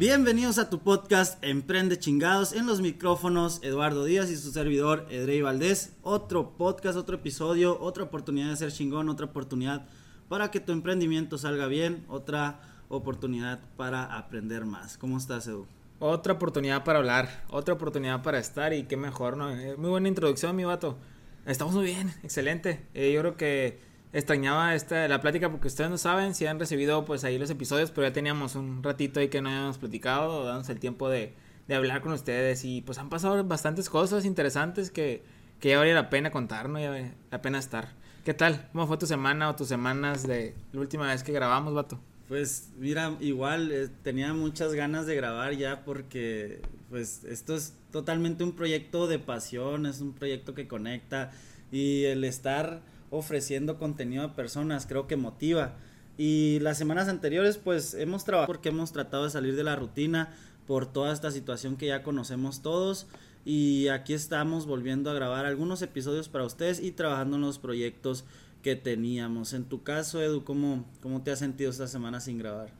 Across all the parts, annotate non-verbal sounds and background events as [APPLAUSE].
Bienvenidos a tu podcast Emprende Chingados en los micrófonos Eduardo Díaz y su servidor Edrey Valdés. Otro podcast, otro episodio, otra oportunidad de ser chingón, otra oportunidad para que tu emprendimiento salga bien, otra oportunidad para aprender más. ¿Cómo estás, Edu? Otra oportunidad para hablar, otra oportunidad para estar y qué mejor, ¿no? Eh, muy buena introducción, mi vato. Estamos muy bien, excelente. Eh, yo creo que extrañaba esta, la plática porque ustedes no saben si han recibido pues ahí los episodios, pero ya teníamos un ratito ahí que no habíamos platicado, damos el tiempo de, de hablar con ustedes y pues han pasado bastantes cosas interesantes que, que ya valía la pena contar, ¿no? Ya la pena estar. ¿Qué tal? ¿Cómo fue tu semana o tus semanas de la última vez que grabamos, vato? Pues mira, igual eh, tenía muchas ganas de grabar ya porque pues esto es totalmente un proyecto de pasión, es un proyecto que conecta y el estar ofreciendo contenido a personas, creo que motiva. Y las semanas anteriores pues hemos trabajado porque hemos tratado de salir de la rutina por toda esta situación que ya conocemos todos y aquí estamos volviendo a grabar algunos episodios para ustedes y trabajando en los proyectos que teníamos. En tu caso, Edu, ¿cómo, cómo te has sentido esta semana sin grabar?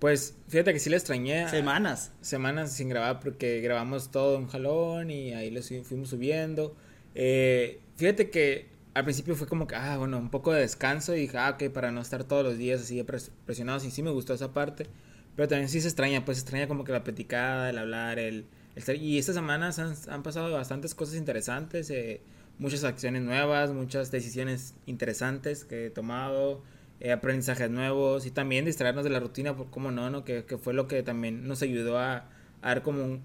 Pues fíjate que sí le extrañé. Semanas. Semanas sin grabar porque grabamos todo en jalón y ahí lo fuimos subiendo. Eh, fíjate que al principio fue como que, ah, bueno, un poco de descanso y dije, ah, ok, para no estar todos los días así presionados y sí me gustó esa parte, pero también sí se extraña, pues se extraña como que la platicada, el hablar, el, el y estas semanas han, han pasado bastantes cosas interesantes, eh, muchas acciones nuevas, muchas decisiones interesantes que he tomado, eh, aprendizajes nuevos y también distraernos de la rutina, por cómo no, ¿no? Que, que, fue lo que también nos ayudó a, a dar como un,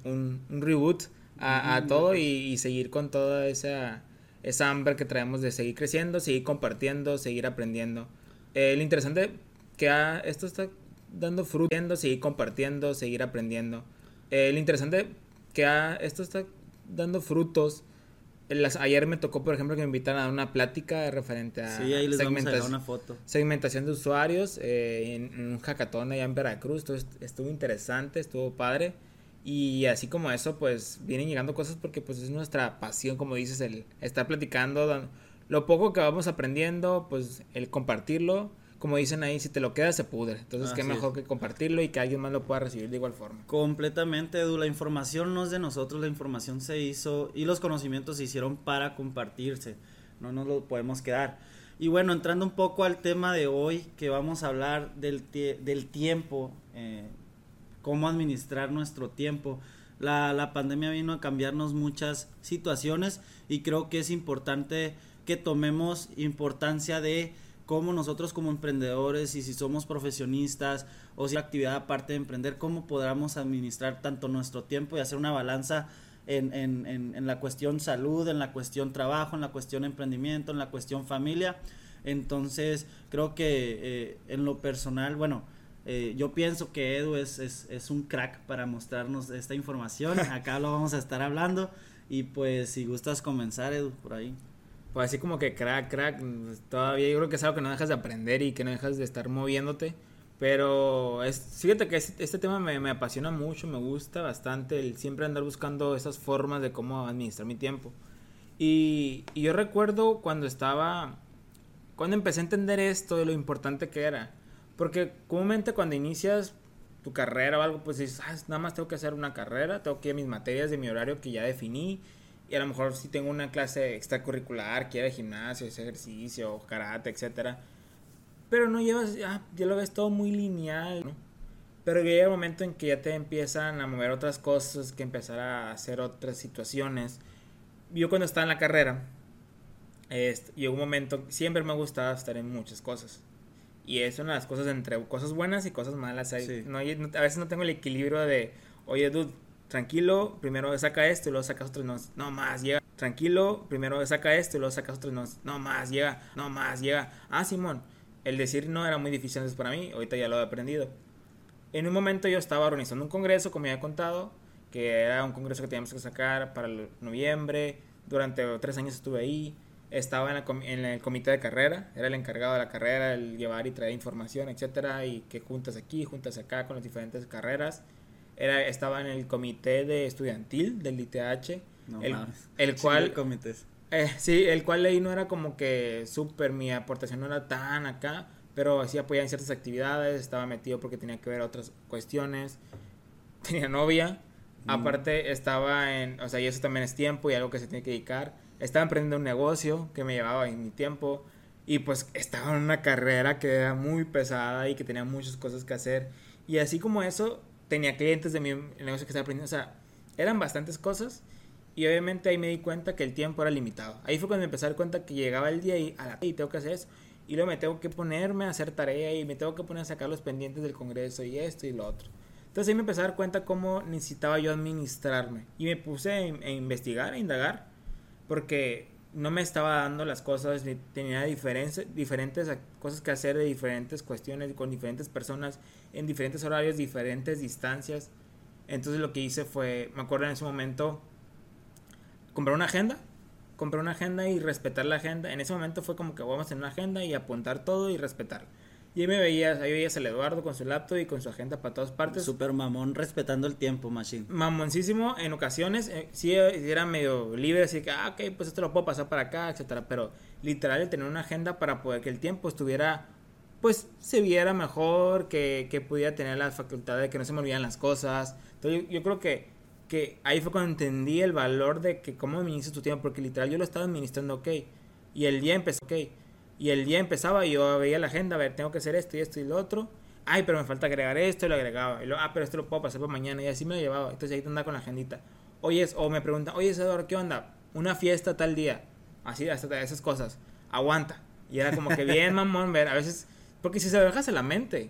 un, reboot a, a todo y, y seguir con toda esa esa hambre que traemos de seguir creciendo, seguir compartiendo, seguir aprendiendo. Eh, lo interesante que esto está dando fruto, seguir compartiendo, seguir aprendiendo. Eh, lo interesante que esto está dando frutos. Las, ayer me tocó, por ejemplo, que me invitaran a una plática referente a, sí, ahí les vamos a una foto. segmentación de usuarios eh, en, un hackathon allá en Veracruz. estuvo interesante, estuvo padre. Y así como eso, pues vienen llegando cosas porque pues es nuestra pasión, como dices, el estar platicando, lo poco que vamos aprendiendo, pues el compartirlo, como dicen ahí, si te lo quedas se pudre. Entonces, qué mejor que compartirlo y que alguien más lo pueda recibir de igual forma. Completamente, Edu. La información no es de nosotros, la información se hizo y los conocimientos se hicieron para compartirse. No nos lo podemos quedar. Y bueno, entrando un poco al tema de hoy, que vamos a hablar del, del tiempo. Eh, cómo administrar nuestro tiempo. La, la pandemia vino a cambiarnos muchas situaciones y creo que es importante que tomemos importancia de cómo nosotros como emprendedores y si somos profesionistas o si actividad aparte de emprender, cómo podamos administrar tanto nuestro tiempo y hacer una balanza en, en, en, la cuestión salud, en la cuestión trabajo, en la cuestión emprendimiento, en la cuestión familia. Entonces creo que eh, en lo personal, bueno, eh, yo pienso que Edu es, es, es, un crack para mostrarnos esta información. [LAUGHS] Acá lo vamos a estar hablando. Y pues si gustas comenzar, Edu, por ahí. Pues así como que crack, crack, todavía yo creo que es algo que no dejas de aprender y que no dejas de estar moviéndote. Pero es, fíjate que este, este tema me, me, apasiona mucho, me gusta bastante el siempre andar buscando esas formas de cómo administrar mi tiempo. Y, y yo recuerdo cuando estaba, cuando empecé a entender esto de lo importante que era porque comúnmente cuando inicias tu carrera o algo, pues dices, ah, nada más tengo que hacer una carrera, tengo que ir a mis materias de mi horario que ya definí. Y a lo mejor si tengo una clase extracurricular, quiera gimnasio, ejercicio, karate, etcétera. Pero no llevas, ya, ya lo ves todo muy lineal. Pero llega el momento en que ya te empiezan a mover otras cosas, que empezar a hacer otras situaciones. Yo cuando estaba en la carrera, este, llegó un momento, siempre me gustaba estar en muchas cosas. Y es una de las cosas entre cosas buenas y cosas malas. no, a veces no tengo el equilibrio de, oye, dude, tranquilo, primero saca esto y luego sacas otro no, no más, llega. Tranquilo, primero saca esto y luego sacas otro no, no más, llega, no más, llega. Ah, Simón. el decir no era muy difícil antes para mí, ahorita ya lo he aprendido. En un momento yo estaba organizando un congreso, como ya he contado, que era un congreso que teníamos que sacar para el noviembre. Durante tres años estuve ahí. Estaba en, en, el comité de carrera, era el encargado de la carrera, el llevar y traer información, etcétera, y que juntas aquí, juntas acá con las diferentes carreras. Era, estaba en el comité de estudiantil del ITH, No el, mames. el cual comités. eh, sí, el cual ahí no era como que súper, mi aportación no era tan acá, pero sí apoyaba en ciertas actividades, estaba metido porque tenía que ver otras cuestiones, [LAUGHS] tenía novia, Mm. aparte estaba en, o sea, y eso también es tiempo y algo que se tiene que dedicar, estaba emprendiendo un negocio que me llevaba en mi tiempo y pues estaba en una carrera que era muy pesada y que tenía muchas cosas que hacer y así como eso, tenía clientes de mi negocio que estaba aprendiendo, o sea, eran bastantes cosas y obviamente ahí me di cuenta que el tiempo era limitado. Ahí fue cuando me empecé a dar cuenta que llegaba el día y, a la, y tengo que hacer eso. Y luego me tengo que ponerme a hacer tarea y me tengo que poner a sacar los pendientes del congreso y esto y lo otro. Entonces ahí me empecé a dar cuenta cómo necesitaba yo administrarme. Y me puse a, in- a investigar, a indagar, porque no me estaba dando las cosas, tenía diferentes, cosas que hacer de diferentes cuestiones, con diferentes personas, en diferentes horarios, diferentes distancias. Entonces lo que hice fue, me acuerdo en ese momento, comprar una agenda, comprar una agenda y respetar la agenda. En ese momento fue como que vamos en una agenda y apuntar todo y respetarlo. Y ahí me veías, ahí veías al Eduardo con su laptop y con su agenda para todas partes. Super mamón respetando el tiempo, machine. Mamoncísimo en ocasiones, eh, sí eh, era medio libre, así que, ah, ok, pues esto lo puedo pasar para acá, etcétera. Pero literal, el tener una agenda para poder que el tiempo estuviera, pues se viera mejor, que, que pudiera tener la facultad de que no se me olvidan las cosas. Entonces, yo, yo creo que, que ahí fue cuando entendí el valor de que cómo administras tu tiempo, porque literal yo lo estaba administrando, ok. Y el día empezó, ok. Y el día empezaba y yo veía la agenda, a ver, tengo que hacer esto y esto y lo otro. Ay, pero me falta agregar esto y lo agregaba. Y luego, ah, pero esto lo puedo pasar para mañana. Y así me lo llevaba. Entonces ahí te andaba con la agendita. Oye, o me preguntan, oye, Eduardo, ¿qué onda? Una fiesta tal día. Así, hasta esas cosas. Aguanta. Y era como que bien, [LAUGHS] mamón, ver. A veces, porque si se lo dejas a la mente,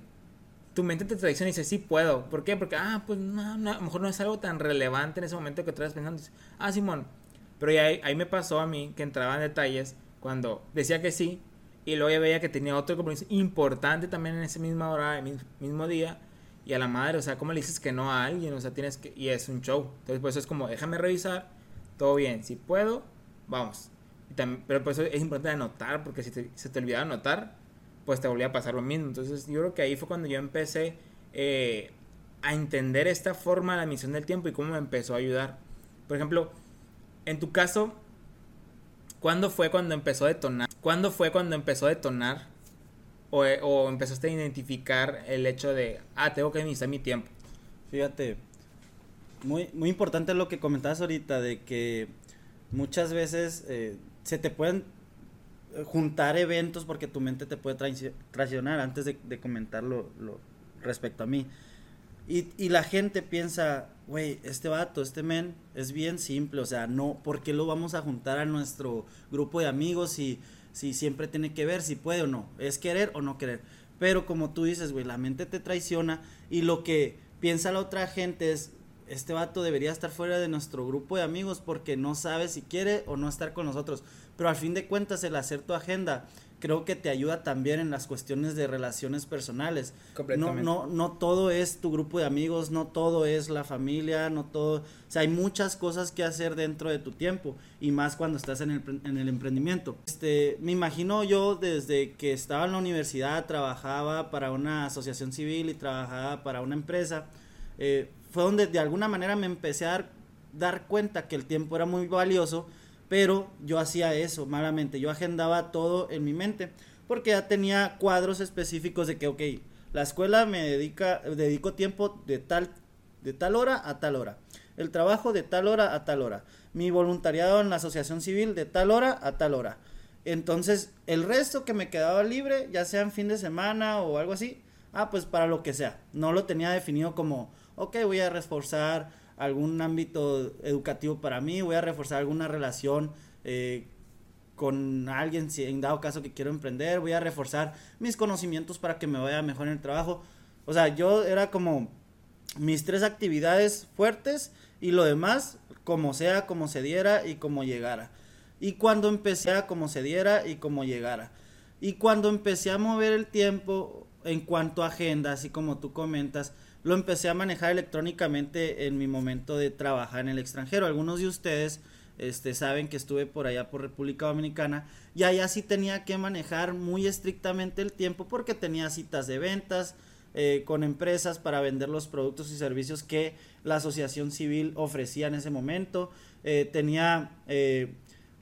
tu mente te traiciona y dice, sí puedo. ¿Por qué? Porque, ah, pues no, no, a lo mejor no es algo tan relevante en ese momento que estás pensando. Dices, ah, Simón. Pero ahí, ahí me pasó a mí que entraba en detalles cuando decía que sí y luego ya veía que tenía otro compromiso importante también en esa misma hora, el mismo día. Y a la madre, o sea, ¿cómo le dices que no a alguien? O sea, tienes que... Y es un show. Entonces, pues es como, déjame revisar. Todo bien. Si puedo, vamos. Y pero por eso es importante anotar, porque si se te olvidaba anotar, pues te volvía a pasar lo mismo. Entonces, yo creo que ahí fue cuando yo empecé eh, a entender esta forma de la misión del tiempo y cómo me empezó a ayudar. Por ejemplo, en tu caso, ¿cuándo fue cuando empezó a detonar? ¿Cuándo fue cuando empezó a detonar? O, o empezaste a identificar el hecho de, ah, tengo que administrar mi tiempo. Fíjate, muy, muy importante lo que comentabas ahorita, de que muchas veces eh, se te pueden eh, juntar eventos porque tu mente te puede traici- traicionar antes de, de respecto a mí. Y la gente piensa, güey, este vato, este men es bien simple, o sea, no, ¿por qué lo vamos a juntar a nuestro grupo de amigos si, si siempre tiene que ver si puede o no? ¿Es querer o no querer? Pero como tú dices, güey, la mente te traiciona y lo que piensa la otra gente es, este vato debería estar fuera de nuestro grupo de amigos porque no sabe si quiere o no estar con nosotros. Pero al fin de cuentas, el hacer tu agenda creo que te ayuda también en las cuestiones de relaciones personales. No, Completamente. no, no todo es tu grupo de amigos, no todo es la familia, no todo, o sea, hay muchas cosas que hacer dentro de tu tiempo y más cuando estás en el, en el emprendimiento. Este, me imagino yo desde que estaba en la universidad, trabajaba para una asociación civil y trabajaba para una empresa, eh, fue donde de alguna manera me empecé a dar, dar cuenta que el tiempo era muy valioso, pero yo hacía eso malamente, yo agendaba todo en mi mente, porque ya tenía cuadros específicos de que, ok, la escuela me dedica, dedico tiempo de tal, de tal hora a tal hora, el trabajo de tal hora a tal hora, mi voluntariado en la asociación civil de tal hora a tal hora. Entonces, el resto que me quedaba libre, ya sea en fin de semana o algo así, ah, pues para lo que sea. No lo tenía definido como, ok, voy a reforzar algún ámbito educativo para mí, voy a reforzar alguna relación eh, con alguien, si en dado caso que quiero emprender, voy a reforzar mis conocimientos para que me vaya mejor en el trabajo. O sea, yo era como mis tres actividades fuertes y lo demás, como sea, como se diera y como llegara. Y cuando empecé a como se diera y como llegara. Y cuando empecé a mover el tiempo en cuanto a agenda, así como tú comentas, lo empecé a manejar electrónicamente en mi momento de trabajar en el extranjero. Algunos de ustedes este, saben que estuve por allá por República Dominicana y allá sí tenía que manejar muy estrictamente el tiempo porque tenía citas de ventas eh, con empresas para vender los productos y servicios que la asociación civil ofrecía en ese momento. Eh, tenía eh,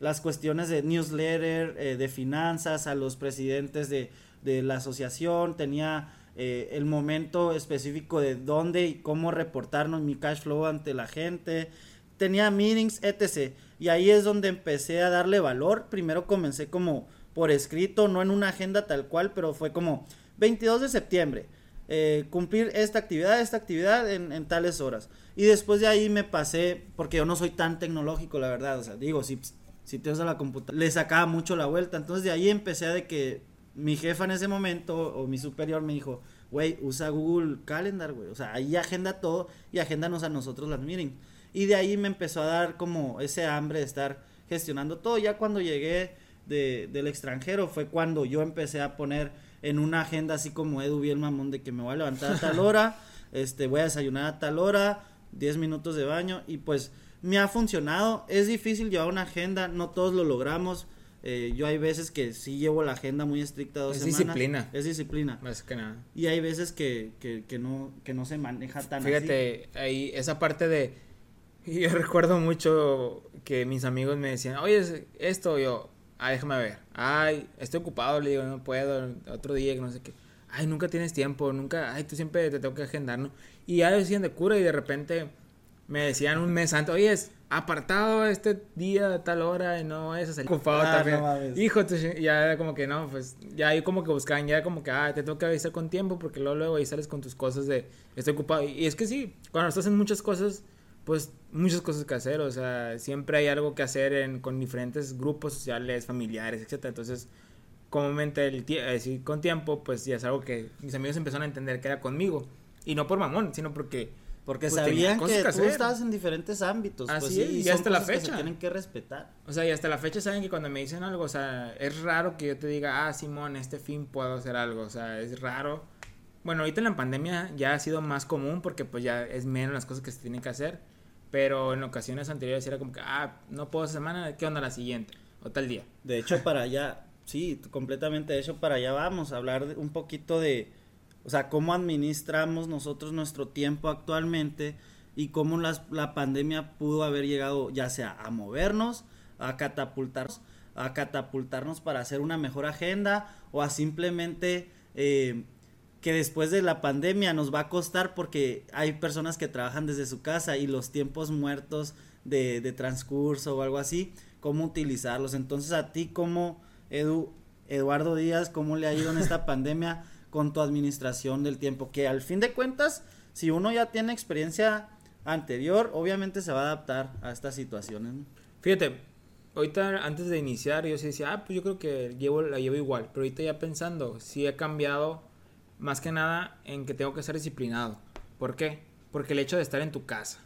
las cuestiones de newsletter, de finanzas a los presidentes de, de la asociación, tenía el momento específico de dónde y cómo reportarnos mi cash flow ante la gente tenía meetings, etc. Y ahí es donde empecé a darle valor. Primero comencé como por escrito, no en una agenda tal cual, pero fue como 22 de septiembre. Eh, cumplir esta actividad, esta actividad en, tales horas. Y después de ahí me pasé, porque yo no soy tan tecnológico, la verdad. O sea, digo, si, si te usa la computadora, le sacaba mucho la vuelta. Entonces de ahí empecé a de que mi jefa en ese momento, o mi superior, me dijo, güey, usa Google Calendar, güey. O sea, ahí agenda todo y agéndanos a nosotros las meetings. Y de ahí me empezó a dar como ese hambre de estar gestionando todo. Ya cuando llegué de, del extranjero fue cuando yo empecé a poner en una agenda así como Edu bien mamón de que me voy a levantar a tal hora, [LAUGHS] este, voy a desayunar a tal hora, 10 minutos de baño y pues me ha funcionado. Es difícil llevar una agenda, no todos lo logramos. Eh, yo hay veces que sí llevo la agenda muy estricta dos es disciplina. Es disciplina. Más que nada. Y hay veces que, que, que no, que no se maneja tan Fíjate, ahí esa parte de [LAUGHS] yo recuerdo mucho que mis amigos me decían, oye, esto, yo, ay, déjame ver, ay, estoy ocupado, le digo, no puedo, otro día, que no sé qué, ay, nunca tienes tiempo, nunca, ay, tú siempre te tengo que agendar, ¿no? Y ya decían de cura y de repente me decían un mes antes, oye, apartado este día, a tal hora, y no es salir ocupado ah, también. Hijo, ya era como que no, pues ya ahí como que buscaban, ya como que, ah, te tengo que avisar con tiempo porque luego, luego ahí sales con tus cosas de, estoy ocupado. Y, es que sí, cuando estás en muchas cosas, pues muchas cosas que hacer, o sea, siempre hay algo que hacer en, con diferentes grupos sociales, familiares, etcétera. Entonces, comúnmente el eh, con tiempo, pues ya es algo que mis amigos empezaron a entender que era conmigo. Y no por mamón, sino porque porque pues, sabían que, tú estabas en diferentes ámbitos. Así pues, y hasta la fecha. se tienen que respetar. O sea, y hasta la fecha saben que cuando me dicen algo, o sea, es raro que yo te diga, ah, Simón, este fin puedo hacer algo. O sea, es raro. Bueno, ahorita en la pandemia ya ha sido más común porque pues ya es menos las cosas que se tienen que hacer. Pero en ocasiones anteriores era como que, ah, no puedo esta semana, ¿qué onda la siguiente? O tal día. De hecho, para allá, sí, completamente. De hecho, para allá vamos a hablar un poquito de, o sea, cómo administramos nosotros nuestro tiempo actualmente y cómo las, la pandemia pudo haber llegado ya sea a movernos, a catapultarnos, a catapultarnos para hacer una mejor agenda o a simplemente eh, que después de la pandemia nos va a costar porque hay personas que trabajan desde su casa y los tiempos muertos de, de transcurso o algo así, cómo utilizarlos. Entonces a ti como Edu, Eduardo Díaz, ¿cómo le ha ido en esta [LAUGHS] pandemia con tu administración del tiempo? Que al fin de cuentas, si uno ya tiene experiencia anterior, obviamente se va a adaptar a estas situaciones. Fíjate, ahorita antes de iniciar yo sí decía, ah, pues yo creo que llevo, la llevo igual, pero ahorita ya pensando, sí ha cambiado más que nada en que tengo que ser disciplinado. ¿Por qué? Porque el hecho de estar en tu casa,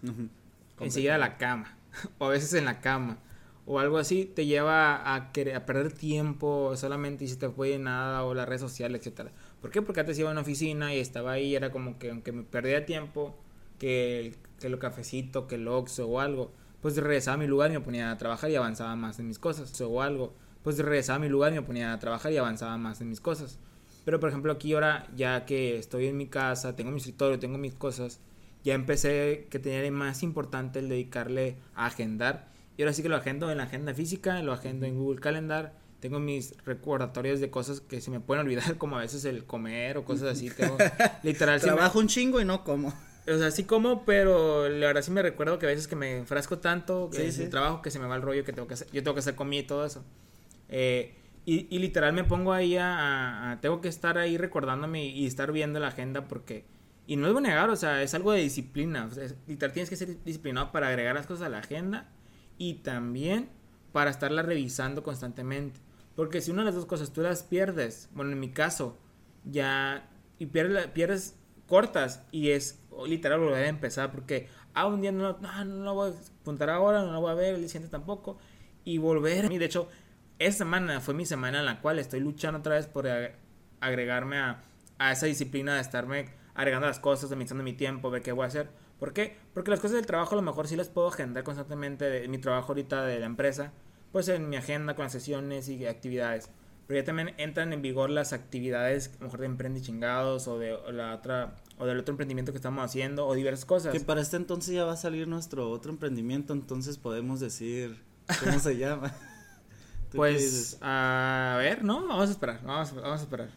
enseguida a la cama, [LAUGHS] o a veces en la cama, o algo así, te lleva a, querer, a perder tiempo solamente y si te fue nada, o las redes sociales, etcétera. ¿Por qué? Porque antes iba a una oficina y estaba ahí, era como que aunque me perdía tiempo, que, que el cafecito, que el oxo o algo, pues regresaba a mi lugar me ponía a trabajar y avanzaba más en mis cosas, o algo, pues regresaba a mi lugar me ponía a trabajar y avanzaba más en mis cosas. Pero por ejemplo aquí ahora, ya que estoy en mi casa, tengo mi escritorio, tengo mis cosas, ya empecé que tenía más importante el dedicarle a agendar. Y ahora sí que lo agendo en la agenda física, lo agendo en Google Calendar. Tengo mis recordatorios de cosas que se me pueden olvidar, [LAUGHS] como a veces el comer o cosas así. Tengo, [LAUGHS] literal. Trabajo un chingo y no como. O sea, sí como, pero la verdad sí me recuerdo que a veces que me enfrasco tanto en el trabajo que se me va el rollo que tengo que hacer. Yo tengo que hacer comida y todo eso. Eh, y, literal me pongo ahí a, Tengo que estar ahí recordándome y, estar viendo la agenda porque... Y no es voy a negar, o sea, es algo de disciplina. literal tienes que ser disciplinado para agregar las cosas a la agenda y también para estarla revisando constantemente. Porque si una de las dos cosas tú las pierdes, bueno, en mi caso, ya... Y pierdes, cortas y es literal volver a empezar porque ah, un día no, no, no, lo voy a apuntar ahora, no lo voy a ver, el siguiente tampoco y volver. Y de hecho, esta semana fue mi semana en la cual estoy luchando otra vez por agregarme a, a esa disciplina de estarme agregando las cosas, administrando mi tiempo, ver qué voy a hacer. ¿Por qué? Porque las cosas del trabajo a lo mejor sí las puedo agendar constantemente de mi trabajo ahorita de la empresa, pues en mi agenda con las sesiones y actividades. Pero ya también entran en vigor las actividades, a lo mejor de emprende chingados o de la otra o del otro emprendimiento que estamos haciendo o diversas cosas. Que para este entonces ya va a salir nuestro otro emprendimiento, entonces podemos decir cómo se [LAUGHS] llama. pues a ver, ¿no? Vamos a esperar, vamos, vamos a esperar.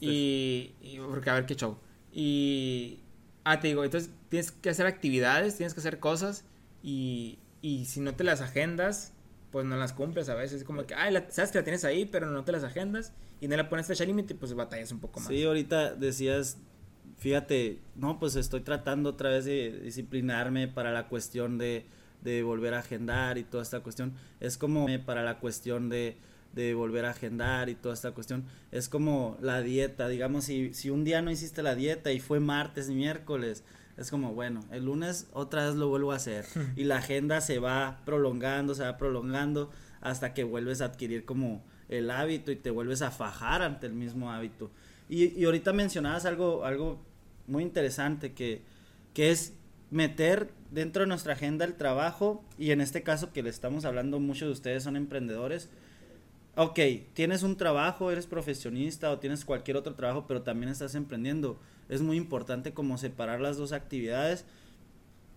Y, y, porque a ver qué show. Y ah, te digo, entonces tienes que hacer actividades, tienes que hacer cosas y, y si no te las agendas, pues no las cumples a veces. Es como que, ay, sabes que la tienes ahí, pero no te las agendas y no la pones fecha límite, pues batallas un poco más. Sí, ahorita decías, fíjate, no, pues estoy tratando otra vez de disciplinarme para la cuestión de, de volver a agendar y toda esta cuestión. Es como para la cuestión de, de volver a agendar y toda esta cuestión. Es como la dieta, digamos, si, si un día no hiciste la dieta y fue martes miércoles, es como, bueno, el lunes otra vez lo vuelvo a hacer. [LAUGHS] y la agenda se va prolongando, se va prolongando hasta que vuelves a adquirir como el hábito y te vuelves a fajar ante el mismo hábito. Y, y ahorita mencionabas algo, algo muy interesante que, que es meter dentro de nuestra agenda el trabajo y en este caso que le estamos hablando, muchos de ustedes son emprendedores. Ok, tienes un trabajo, eres profesionista o tienes cualquier otro trabajo, pero también estás emprendiendo es muy importante como separar las dos actividades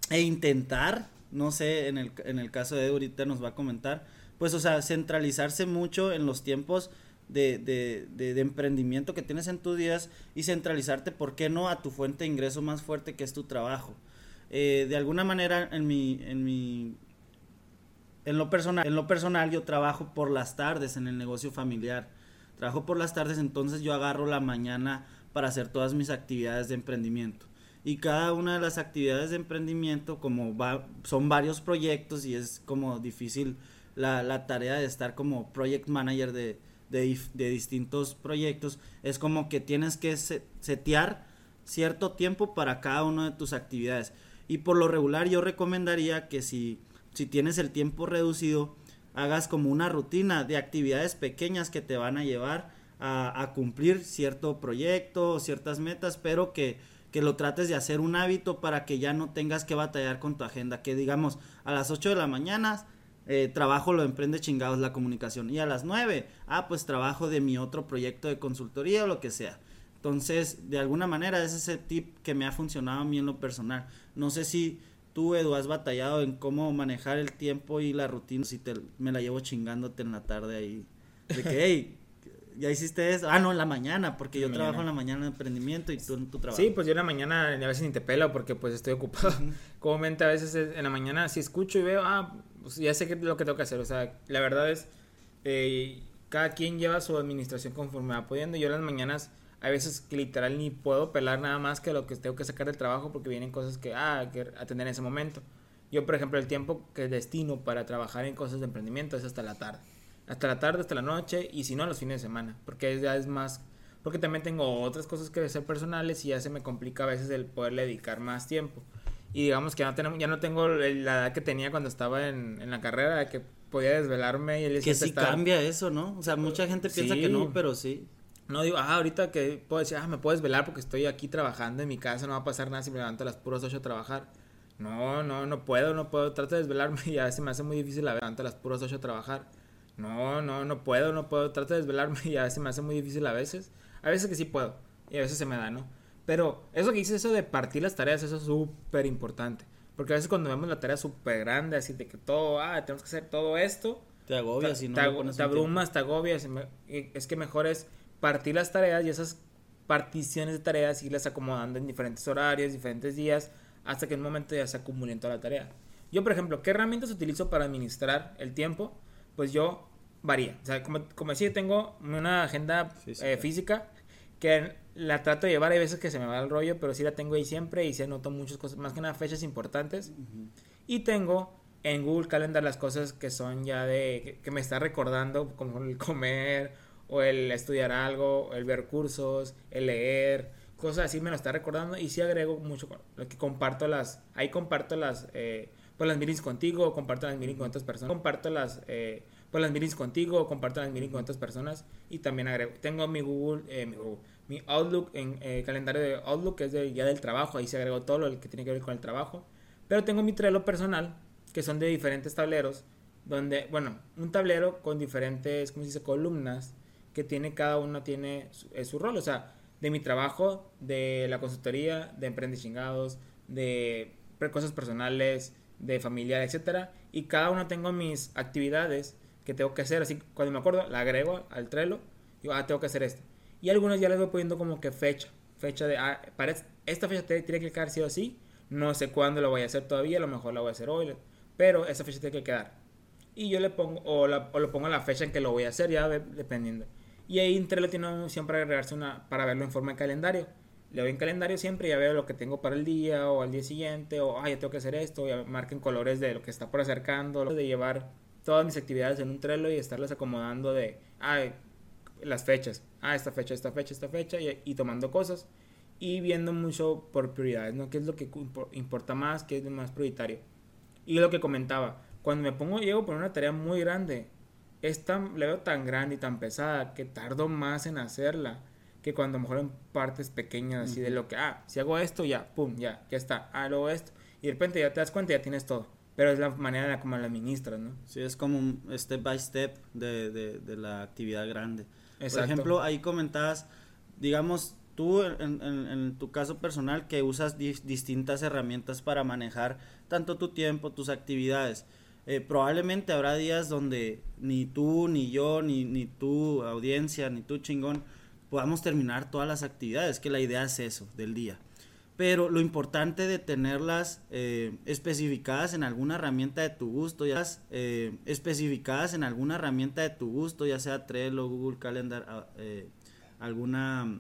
e intentar, no sé, en el, en el caso de ahorita nos va a comentar, pues o sea, centralizarse mucho en los tiempos de, de, de, emprendimiento que tienes en tus días y centralizarte, ¿por qué no?, a tu fuente de ingreso más fuerte que es tu trabajo. Eh, de alguna manera, en mi, en mi, en lo personal, en lo personal yo trabajo por las tardes en el negocio familiar. Trabajo por las tardes, entonces yo agarro la mañana para hacer todas mis actividades de emprendimiento. Y cada una de las actividades de emprendimiento, como va, son varios proyectos y es como difícil la, la tarea de estar como project manager de, de, de, distintos proyectos, es como que tienes que setear cierto tiempo para cada una de tus actividades. Y por lo regular yo recomendaría que si, si tienes el tiempo reducido, hagas como una rutina de actividades pequeñas que te van a llevar a, cumplir cierto proyecto o ciertas metas, pero que, que lo trates de hacer un hábito para que ya no tengas que batallar con tu agenda. Que digamos, a las 8 de la mañana eh, trabajo lo emprende chingados la comunicación. Y a las 9, ah, pues trabajo de mi otro proyecto de consultoría o lo que sea. Entonces, de alguna manera, es ese tip que me ha funcionado a mí en lo personal. No sé si tú, Edu, has batallado en cómo manejar el tiempo y la rutina. Si te, me la llevo chingándote en la tarde ahí. De que, hey, ya hiciste eso. Ah, no, en la mañana, porque yo trabajo en la mañana en emprendimiento y tú en tu trabajo. Sí, pues yo en la mañana a veces ni te pelo porque pues estoy ocupado. [LAUGHS] Comúnmente a veces en la mañana si escucho y veo, ah, pues ya sé qué es lo que tengo que hacer. O sea, la verdad es, eh, cada quien lleva su administración conforme va pudiendo. Yo en las mañanas a veces que literal ni puedo pelar nada más que lo que tengo que sacar del trabajo porque vienen cosas que, ah, que atender en ese momento. Yo, por ejemplo, el tiempo que destino para trabajar en cosas de emprendimiento es hasta la tarde hasta la tarde, hasta la noche y si no, los fines de semana, porque ya es más, porque también tengo otras cosas que hacer personales y ya se me complica a veces el poderle dedicar más tiempo. Y digamos que ya no, tenemos, ya no tengo la edad que tenía cuando estaba en, en la carrera, de que podía desvelarme y el Que sí cambia eso, ¿no? O sea, mucha gente piensa que no, pero sí. No digo, ah, ahorita que puedo decir, ah, me puedo desvelar porque estoy aquí trabajando en mi casa, no va a pasar nada si me levanto a las puras 8 a trabajar. No, no, no puedo, no puedo, trato de desvelarme y a veces me hace muy difícil levantar a las puras 8 a trabajar. No, no, no puedo, no puedo. Trato de desvelarme y a veces me hace muy difícil a veces. A veces que sí puedo y a veces se me da, ¿no? Pero eso que dices, eso de partir las tareas, eso es súper importante. Porque a veces cuando vemos la tarea súper grande, así de que todo, ah, tenemos que hacer todo esto. Te agobias y no. Te, te abrumas, te agobias. Es que mejor es partir las tareas y esas particiones de tareas irlas acomodando en diferentes horarios, diferentes días, hasta que en un momento ya se acumulen toda la tarea. Yo, por ejemplo, ¿qué herramientas utilizo para administrar el tiempo? Pues yo varía. O sea, como, como decía, tengo una agenda eh, física. que la trato de llevar. Hay veces que se me va el rollo, pero sí la tengo ahí siempre y se anoto muchas cosas, más que nada fechas importantes. Y tengo en Google Calendar las cosas que son ya de. que, me está recordando, como el comer, o el estudiar algo, el ver cursos, el leer, cosas así me lo está recordando. Y sí agrego mucho, lo que comparto las. ahí comparto las. Eh, pues las meetings contigo, comparto las meetings con otras personas, comparto las. Eh, pues las meetings contigo, comparto las meetings con otras personas y también agrego, tengo mi Google, eh, mi, Outlook, en eh, calendario de Outlook, que es de, ya del trabajo, ahí se agregó todo lo que tiene que ver con el trabajo, pero tengo mi Trello personal, que son de diferentes tableros, donde, bueno, un tablero con diferentes, ¿cómo se dice?, columnas, que tiene, cada uno tiene su, su rol, o sea, de mi trabajo, de la consultoría, de Emprende Chingados, de cosas personales, de familia, etcétera, y cada uno tengo mis actividades que tengo que hacer, así cuando me acuerdo, la agrego al Trello, digo, ah, tengo que hacer esto. Y algunos ya les voy poniendo como que fecha, fecha de, ah, para esta fecha tiene que quedar sí o sí, no sé cuándo lo voy a hacer todavía, a lo mejor lo voy a hacer hoy, pero esa fecha tiene que quedar. Y yo le pongo, o, la, o lo pongo a la fecha en que lo voy a hacer, ya dependiendo. Y ahí Trello tiene para agregarse una, para verlo en forma de calendario le doy en calendario siempre y ya veo lo que tengo para el día o al día siguiente o ah, ya tengo que hacer esto, ya marquen colores de lo que está por acercando, de llevar todas mis actividades en un Trello y estarlas acomodando de ah, las fechas, ah, esta fecha, esta fecha, esta fecha y, tomando cosas y viendo mucho por prioridades, ¿no? ¿Qué es lo que importa más, qué es lo más prioritario? Y lo que comentaba, cuando me pongo, llego por una tarea muy grande, es tan, la veo tan grande y tan pesada que tardo más en hacerla que cuando a lo mejor en partes pequeñas así de lo que, ah, si hago esto, ya, pum, ya, ya está, ah, luego esto, y de repente ya te das cuenta y ya tienes todo. Pero es la manera en la como la administras, ¿no? Sí, es como un step by step de, de, de la actividad grande. Por ejemplo, ahí comentabas, digamos, tú en, en, en, tu caso personal que usas distintas herramientas para manejar tanto tu tiempo, tus actividades. Eh, probablemente habrá días donde ni tú, ni yo, ni, ni tu audiencia, ni tu chingón, podamos terminar todas las actividades, que la idea es eso, del día. Pero lo importante de tenerlas eh, especificadas en alguna herramienta de tu gusto, ya eh, especificadas en alguna herramienta de tu gusto, ya sea Trello, Google Calendar, ah, eh, alguna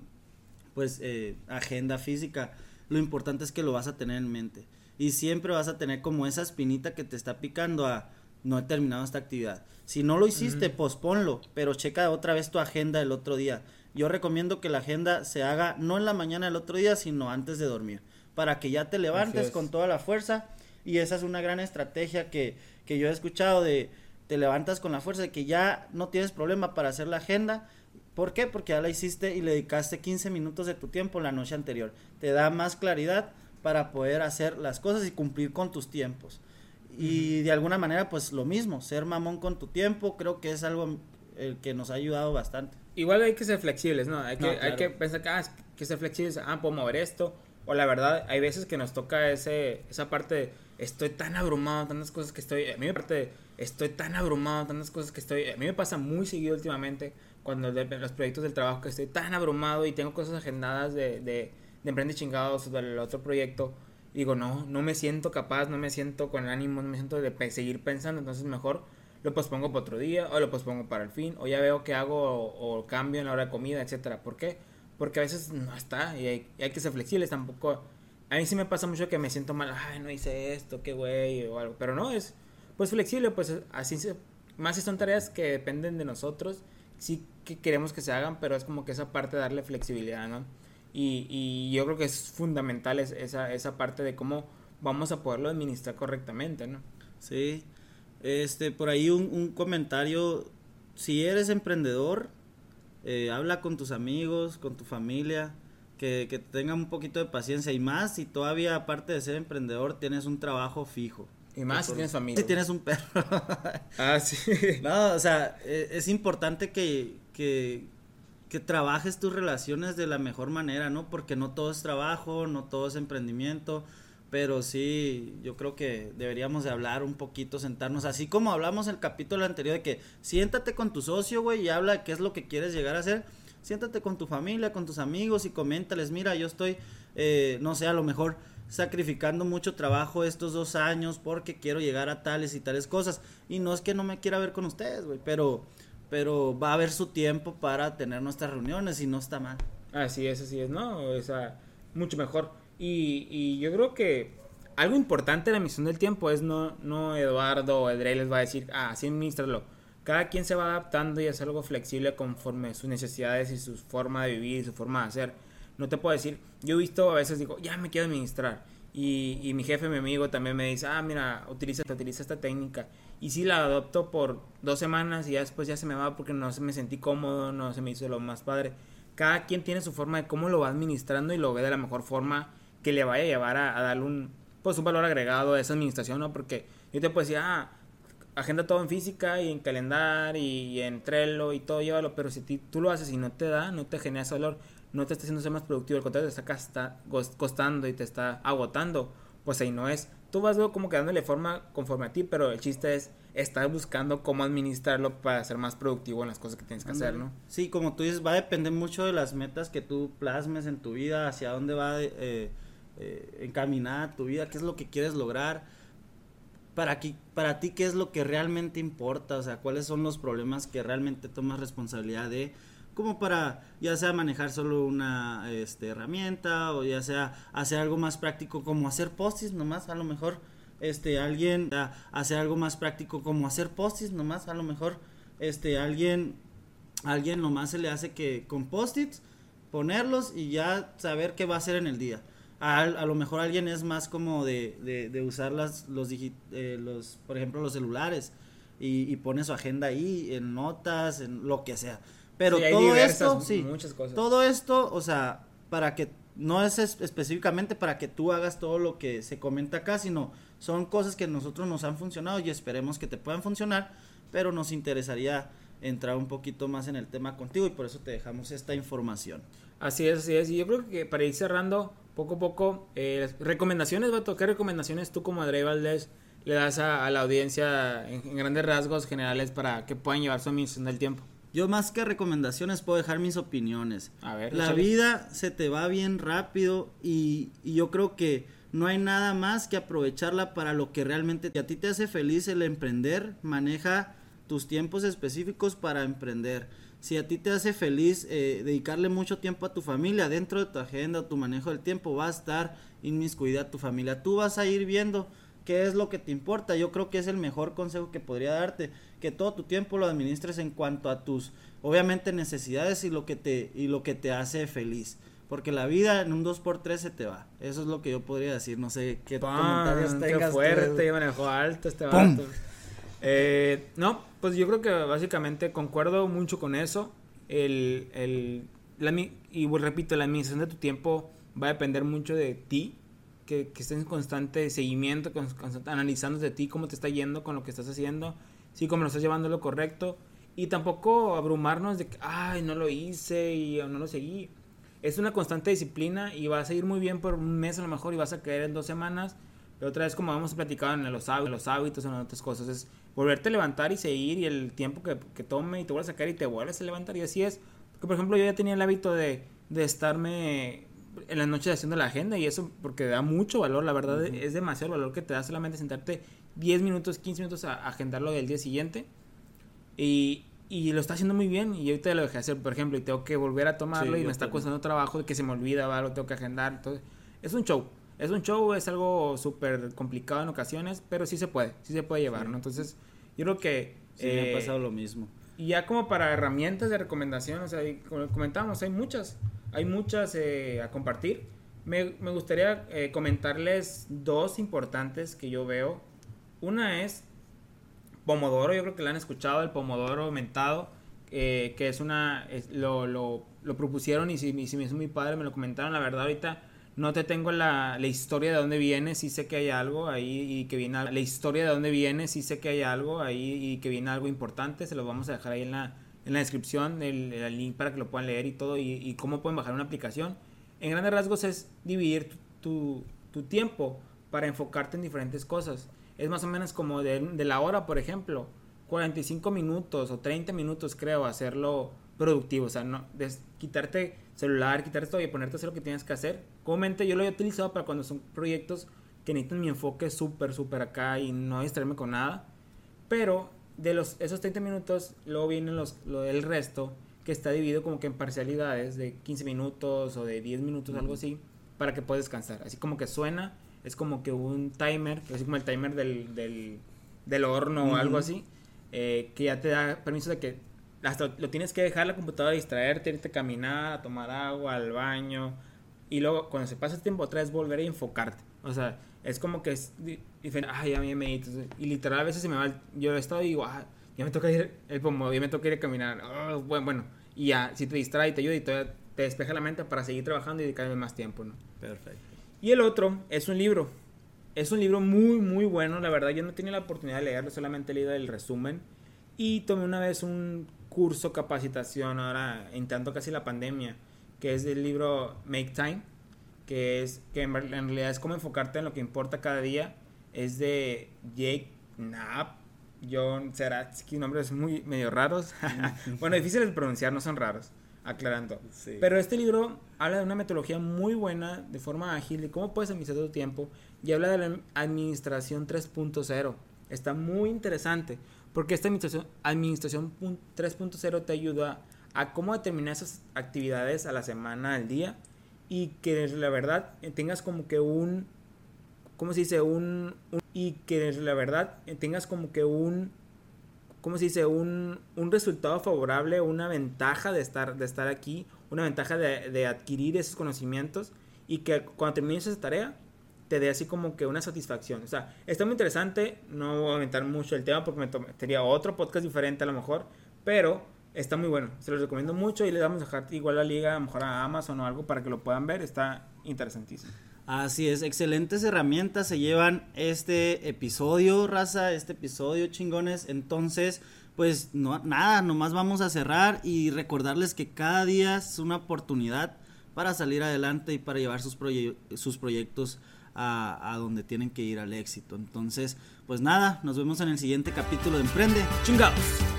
pues agenda física, lo importante es que lo vas a tener en mente. Y siempre vas a tener como esa espinita que te está picando a no he terminado esta actividad. Si no lo hiciste, posponlo, pero checa otra vez tu agenda el otro día yo recomiendo que la agenda se haga no en la mañana del otro día, sino antes de dormir, para que ya te levantes con toda la fuerza. Y esa es una gran estrategia que, que yo he escuchado de te levantas con la fuerza de que ya no tienes problema para hacer la agenda. ¿Por qué? Porque ya la hiciste y le dedicaste 15 minutos de tu tiempo la noche anterior. Te da más claridad para poder hacer las cosas y cumplir con tus tiempos. Y de alguna manera, pues lo mismo, ser mamón con tu tiempo, creo que es algo el que nos ha ayudado bastante igual hay que ser flexibles, ¿no? Hay que, hay que pensar que, ah, que ser flexibles, ah, puedo mover esto. O la verdad, hay veces que nos toca ese, esa parte de, estoy tan abrumado, tantas cosas que estoy, a mí me parte estoy tan abrumado, tantas cosas que estoy, a mí me pasa muy seguido últimamente cuando los proyectos del trabajo que estoy tan abrumado y tengo cosas agendadas de, de, de Emprende Chingados o del otro proyecto. Digo, no, no me siento capaz, no me siento con ánimo, no me siento de seguir pensando, entonces mejor lo pospongo para otro día o lo pospongo para el fin o ya veo que hago o, cambio en la hora de comida, etcétera. ¿Por qué? Porque a veces no está y hay, que ser flexibles tampoco. A mí sí me pasa mucho que me siento mal, ay, no hice esto, qué güey o algo, pero no es pues flexible, pues así más si son tareas que dependen de nosotros, sí que queremos que se hagan, pero es como que esa parte de darle flexibilidad, ¿no? Y, y yo creo que es fundamental esa, esa parte de cómo vamos a poderlo administrar correctamente, ¿no? Sí, este, por ahí un, comentario, si eres emprendedor, eh, habla con tus amigos, con tu familia, que, que tengan un poquito de paciencia y más si todavía aparte de ser emprendedor tienes un trabajo fijo. Y más si tienes familia. Si tienes un perro. ah, sí. [LAUGHS] No, o sea, e, es, importante que, que, que, trabajes tus relaciones de la mejor manera, ¿no? Porque no todo es trabajo, no todo es emprendimiento pero sí, yo creo que deberíamos de hablar un poquito, sentarnos, así como hablamos en el capítulo anterior de que siéntate con tu socio, güey, y habla de qué es lo que quieres llegar a hacer. Siéntate con tu familia, con tus amigos y coméntales, mira, yo estoy, eh, no sé, a lo mejor sacrificando mucho trabajo estos dos años porque quiero llegar a tales y tales cosas. Y no es que no me quiera ver con ustedes, güey, pero, pero va a haber su tiempo para tener nuestras reuniones y no está mal. Así es, así es, ¿no? O sea, mucho mejor. Y, y yo creo que algo importante en la misión del tiempo es no, no Eduardo o Edrey les va a decir, ah, así administrarlo. Cada quien se va adaptando y es algo flexible conforme sus necesidades y su forma de vivir y su forma de hacer. No te puedo decir, yo he visto a veces digo, ya me quiero administrar. Y, y mi jefe, mi amigo también me dice, ah, mira, utiliza, utiliza esta técnica. Y sí la adopto por dos semanas y ya después ya se me va porque no se me sentí cómodo, no se me hizo lo más padre. Cada quien tiene su forma de cómo lo va administrando y lo ve de la mejor forma que le vaya a llevar a, a darle un, pues, un valor agregado a esa administración, ¿no? Porque yo te puedo decir, ah, agenda todo en física y en calendar y en Trello y todo, llévalo, pero si tú lo haces y no te da, no te genera valor, no te está haciendo ser más productivo, al contrario, te está costando y te está agotando, pues ahí no es. Tú vas como que dándole forma conforme a ti, pero el chiste es estar buscando cómo administrarlo para ser más productivo en las cosas que tienes que hacer, ¿no? Sí, como tú dices, va a depender mucho de las metas que tú plasmes en tu vida, hacia dónde va eh, eh, encaminada tu vida, qué es lo que quieres lograr. Para, para ti qué es lo que realmente importa, o sea, cuáles son los problemas que realmente tomas responsabilidad de, como para ya sea manejar solo una este, herramienta o ya sea hacer algo más práctico como hacer postis nomás, a lo mejor este alguien hacer algo más práctico como hacer postis nomás, a lo mejor este alguien alguien nomás se le hace que con postits ponerlos y ya saber qué va a hacer en el día a, a, lo mejor alguien es más como de, de, usar las, los, eh, los, por ejemplo, los celulares y, pone su agenda ahí en notas, en lo que sea. Pero todo esto, sí, muchas cosas. todo esto, o sea, para que no es específicamente para que tú hagas todo lo que se comenta acá, sino son cosas que a nosotros nos han funcionado y esperemos que te puedan funcionar, pero nos interesaría entrar un poquito más en el tema contigo y por eso te dejamos esta información. Así es, así es. Y yo creo que para ir cerrando, poco a poco, eh, recomendaciones, Vato, ¿qué recomendaciones tú como André Valdés le das a, la audiencia en, grandes rasgos generales para que puedan llevar su misión del tiempo? Yo más que recomendaciones puedo dejar mis opiniones. A ver, la vida se te va bien rápido y, y, yo creo que no hay nada más que aprovecharla para lo que realmente a ti te hace feliz el emprender. Maneja tus tiempos específicos para emprender si a ti te hace feliz eh, dedicarle mucho tiempo a tu familia, dentro de tu agenda, tu manejo del tiempo, va a estar inmiscuida tu familia. Tú vas a ir viendo qué es lo que te importa. Yo creo que es el mejor consejo que podría darte, que todo tu tiempo lo administres en cuanto a tus, obviamente, necesidades y lo que te, y lo que te hace feliz. Porque la vida en un 2x3 se te va. Eso es lo que yo podría decir. No sé qué comentarios tengas. Qué fuerte, manejó alto este vato. Eh, no, pues yo creo que básicamente concuerdo mucho con eso. El, el, la, y repito, la administración de tu tiempo va a depender mucho de ti, que, que estés en constante seguimiento, con, analizando de ti cómo te está yendo con lo que estás haciendo, si cómo lo estás llevando lo correcto. Y tampoco abrumarnos de que, ay, no lo hice y no lo seguí. Es una constante disciplina y vas a ir muy bien por un mes a lo mejor y vas a caer en dos semanas. Pero otra vez, como hemos platicado en los hábitos, los en otras cosas, es volverte a levantar y seguir y el tiempo que, que tome y te vuelves a sacar y te vuelves a levantar y así es. Porque por ejemplo yo ya tenía el hábito de, de estarme en las noches haciendo la agenda y eso porque da mucho valor, la verdad es demasiado valor que te da solamente sentarte 10 minutos, 15 minutos a, agendarlo del día siguiente y, y lo está haciendo muy bien y ahorita lo dejé hacer, por ejemplo, y tengo que volver a tomarlo y me está costando trabajo que se me olvida, ¿vale? lo tengo que agendar, entonces es un show. Es un show, es algo súper complicado en ocasiones, pero sí se puede, sí se puede llevar, ¿no? Entonces, yo creo que... Sí, me ha eh, pasado lo mismo. Y ya como para herramientas de recomendación, o sea, como comentábamos, hay muchas, hay muchas eh, a compartir. Me, me gustaría eh, comentarles dos importantes que yo veo. Una es Pomodoro, yo creo que la han escuchado, el Pomodoro aumentado, que es una, lo, lo, lo, propusieron y si, y si me hizo mi padre, me lo comentaron, la verdad ahorita no te tengo la, la, historia de dónde viene, sí sé que hay algo ahí y que viene la historia de dónde viene, sí sé que hay algo ahí y que viene algo importante, se lo vamos a dejar ahí en la, en la descripción, el, el link para que lo puedan leer y todo y, y, cómo pueden bajar una aplicación. En grandes rasgos es dividir tu, tu, tiempo para enfocarte en diferentes cosas. Es más o menos como de, de la hora, por ejemplo, 45 minutos o 30 minutos creo hacerlo productivo, o sea, no, quitarte celular, quitar esto y ponerte a hacer lo que tienes que hacer. Comúnmente yo lo he utilizado para cuando son proyectos que necesitan mi enfoque súper, súper acá y no distraerme con nada. Pero de los, esos 30 minutos, luego vienen los, lo, el resto, que está dividido como que en parcialidades de 15 minutos o de 10 minutos, algo así, para que puedas descansar. Así como que suena, es como que un timer, así como el timer del, del, del horno o algo así, eh, que ya te da permiso de que hasta lo tienes que dejar la computadora, distraerte, irte a caminar, a tomar agua, al baño, y luego cuando se pasa el tiempo otra vez volver a enfocarte. O sea, es como que es diferente, ay, ya me medito. Y literal a veces se me va, el, yo he estado y digo, ah, ya me toca ir, el pomo, ya me toca ir a caminar. Oh, bueno, bueno, y ya, si te distrae, te ayuda y te, te despeja la mente para seguir trabajando y dedicarme más tiempo, ¿no? Perfecto. Y el otro es un libro. Es un libro muy, muy bueno, la verdad. Yo no tenía la oportunidad de leerlo, solamente he leído el resumen. Y tomé una vez un curso, capacitación, ahora entrando casi la pandemia, que es el libro Make Time, que es que en realidad es como enfocarte en lo que importa cada día. Es de Jake Knapp, John Seratsky, nombres muy medio raros. [LAUGHS] bueno, difíciles de pronunciar, no son raros, aclarando. Pero este libro habla de una metodología muy buena, de forma ágil, de cómo puedes administrar tu tiempo, y habla de la administración 3.0. Está muy interesante, porque esta administración, administración 3.0 te ayuda a cómo determinar esas actividades a la semana, al día, y que la verdad tengas como que un, ¿cómo se dice? Un, y que la verdad tengas como que un, ¿cómo se dice? Un, un resultado favorable, una ventaja de estar, de estar aquí, una ventaja de, de adquirir esos conocimientos y que cuando termines esa tarea te dé así como que una satisfacción. O sea, está muy interesante, no voy a aventar mucho el tema porque me tomaría otro podcast diferente a lo mejor, pero está muy bueno, se los recomiendo mucho y le damos a dejar igual la liga, a lo mejor a Amazon o algo para que lo puedan ver, está interesantísimo. Así es, excelentes herramientas se llevan este episodio, raza, este episodio, chingones. Entonces, pues no, nada, nomás vamos a cerrar y recordarles que cada día es una oportunidad para salir adelante y para llevar sus, sus proyectos a, a, donde tienen que ir al éxito. Entonces, pues nada, nos vemos en el siguiente capítulo de Emprende. Chingados.